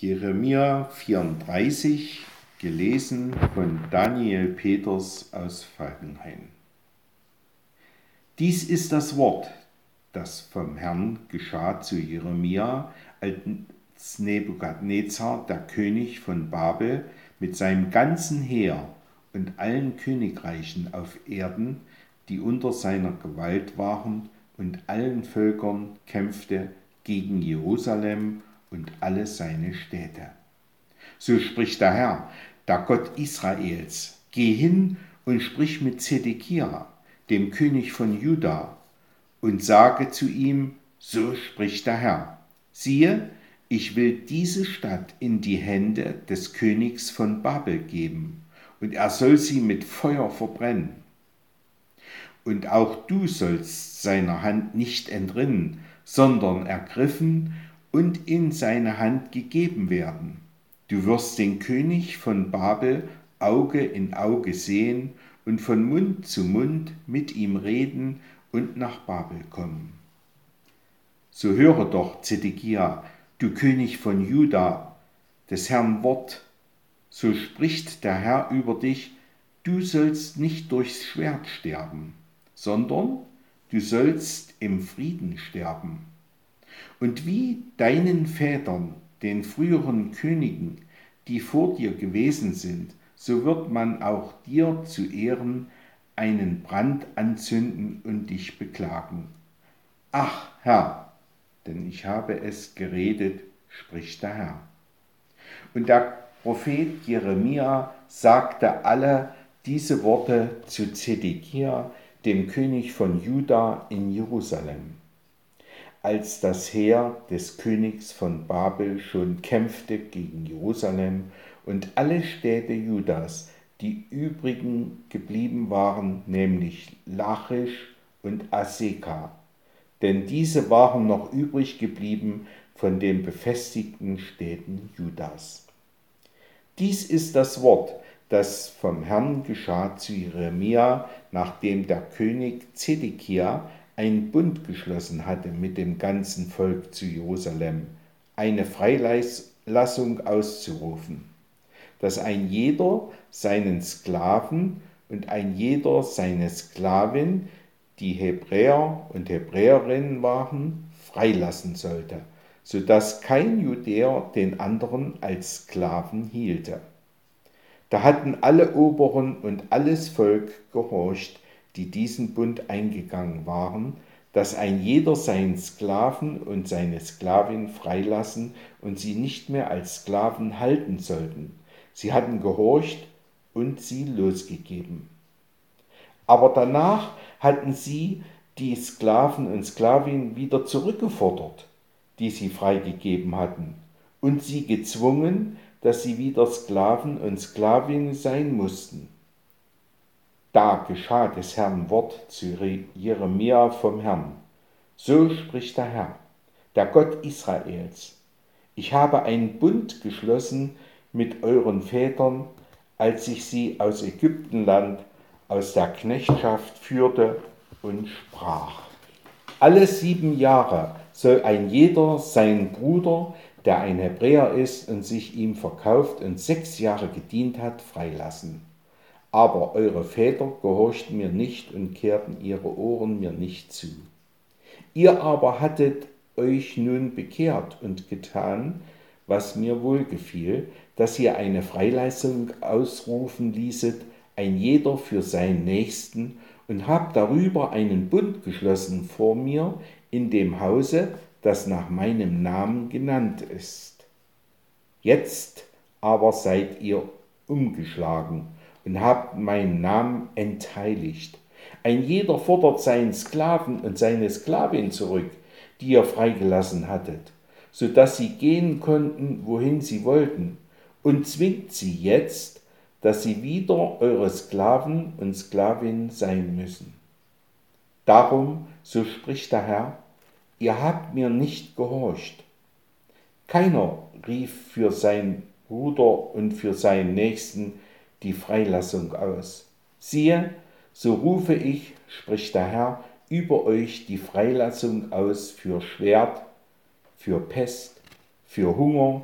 Jeremia 34, gelesen von Daniel Peters aus Falkenhayn. Dies ist das Wort, das vom Herrn geschah zu Jeremia, als Nebukadnezar, der König von Babel, mit seinem ganzen Heer und allen Königreichen auf Erden, die unter seiner Gewalt waren, und allen Völkern kämpfte gegen Jerusalem und alle seine Städte. So spricht der Herr, der Gott Israels, geh hin und sprich mit Zedekia, dem König von Juda, und sage zu ihm, so spricht der Herr, siehe, ich will diese Stadt in die Hände des Königs von Babel geben, und er soll sie mit Feuer verbrennen. Und auch du sollst seiner Hand nicht entrinnen, sondern ergriffen und in seine Hand gegeben werden. Du wirst den König von Babel Auge in Auge sehen und von Mund zu Mund mit ihm reden und nach Babel kommen. So höre doch, Zedekia, du König von Juda, des Herrn Wort, so spricht der Herr über dich, du sollst nicht durchs Schwert sterben, sondern du sollst im Frieden sterben und wie deinen Vätern, den früheren Königen, die vor dir gewesen sind, so wird man auch dir zu Ehren einen Brand anzünden und dich beklagen. Ach Herr, denn ich habe es geredet, spricht der Herr. Und der Prophet Jeremia sagte alle diese Worte zu Zedekia, dem König von Juda in Jerusalem als das Heer des Königs von Babel schon kämpfte gegen Jerusalem und alle Städte Judas, die übrigen geblieben waren, nämlich Lachisch und Aseka, denn diese waren noch übrig geblieben von den befestigten Städten Judas. Dies ist das Wort, das vom Herrn geschah zu Jeremia, nachdem der König Zedekia einen Bund geschlossen hatte mit dem ganzen Volk zu Jerusalem, eine Freilassung auszurufen, dass ein jeder seinen Sklaven und ein jeder seine Sklavin, die Hebräer und Hebräerinnen waren, freilassen sollte, so dass kein Judäer den anderen als Sklaven hielte. Da hatten alle Oberen und alles Volk gehorcht, die diesen Bund eingegangen waren, dass ein jeder seinen Sklaven und seine Sklavin freilassen und sie nicht mehr als Sklaven halten sollten. Sie hatten gehorcht und sie losgegeben. Aber danach hatten sie die Sklaven und Sklavinnen wieder zurückgefordert, die sie freigegeben hatten, und sie gezwungen, dass sie wieder Sklaven und Sklavinnen sein mussten. Da geschah des Herrn Wort zu Jeremia vom Herrn. So spricht der Herr, der Gott Israels. Ich habe einen Bund geschlossen mit euren Vätern, als ich sie aus Ägyptenland, aus der Knechtschaft führte und sprach. Alle sieben Jahre soll ein jeder seinen Bruder, der ein Hebräer ist und sich ihm verkauft und sechs Jahre gedient hat, freilassen aber eure Väter gehorchten mir nicht und kehrten ihre Ohren mir nicht zu. Ihr aber hattet euch nun bekehrt und getan, was mir wohlgefiel, dass ihr eine Freileistung ausrufen ließet, ein jeder für seinen Nächsten, und habt darüber einen Bund geschlossen vor mir in dem Hause, das nach meinem Namen genannt ist. Jetzt aber seid ihr umgeschlagen und habt meinen Namen entheiligt. Ein jeder fordert seinen Sklaven und seine Sklavin zurück, die ihr freigelassen hattet, so dass sie gehen konnten, wohin sie wollten, und zwingt sie jetzt, dass sie wieder eure Sklaven und Sklavinnen sein müssen. Darum, so spricht der Herr, ihr habt mir nicht gehorcht. Keiner rief für seinen Bruder und für seinen Nächsten, die Freilassung aus. Siehe, so rufe ich, spricht der Herr, über euch die Freilassung aus für Schwert, für Pest, für Hunger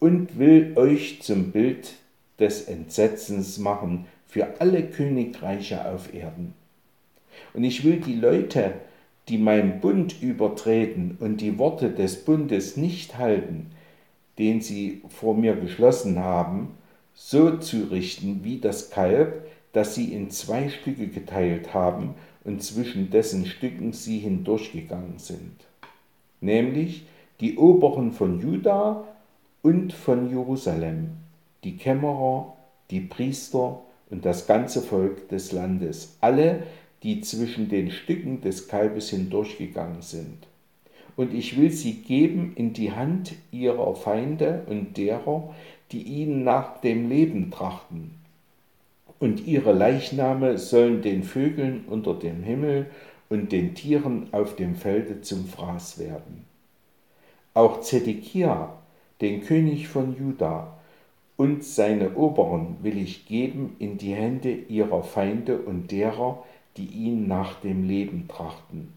und will euch zum Bild des Entsetzens machen für alle Königreiche auf Erden. Und ich will die Leute, die mein Bund übertreten und die Worte des Bundes nicht halten, den sie vor mir geschlossen haben, so zurichten wie das Kalb, das sie in zwei Stücke geteilt haben und zwischen dessen Stücken sie hindurchgegangen sind, nämlich die Oberen von Juda und von Jerusalem, die Kämmerer, die Priester und das ganze Volk des Landes, alle, die zwischen den Stücken des Kalbes hindurchgegangen sind. Und ich will sie geben in die Hand ihrer Feinde und derer, die ihnen nach dem Leben trachten. Und ihre Leichname sollen den Vögeln unter dem Himmel und den Tieren auf dem Felde zum Fraß werden. Auch Zedekia, den König von Juda, und seine Oberen will ich geben in die Hände ihrer Feinde und derer, die ihn nach dem Leben trachten,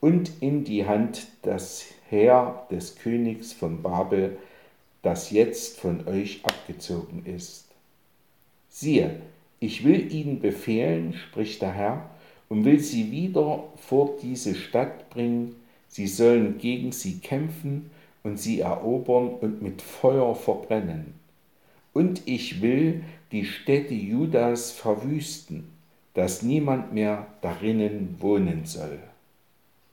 und in die Hand das Heer des Königs von Babel, das jetzt von euch abgezogen ist. Siehe, ich will ihnen befehlen, spricht der Herr, und will sie wieder vor diese Stadt bringen, sie sollen gegen sie kämpfen und sie erobern und mit Feuer verbrennen. Und ich will die Städte Judas verwüsten, dass niemand mehr darinnen wohnen soll.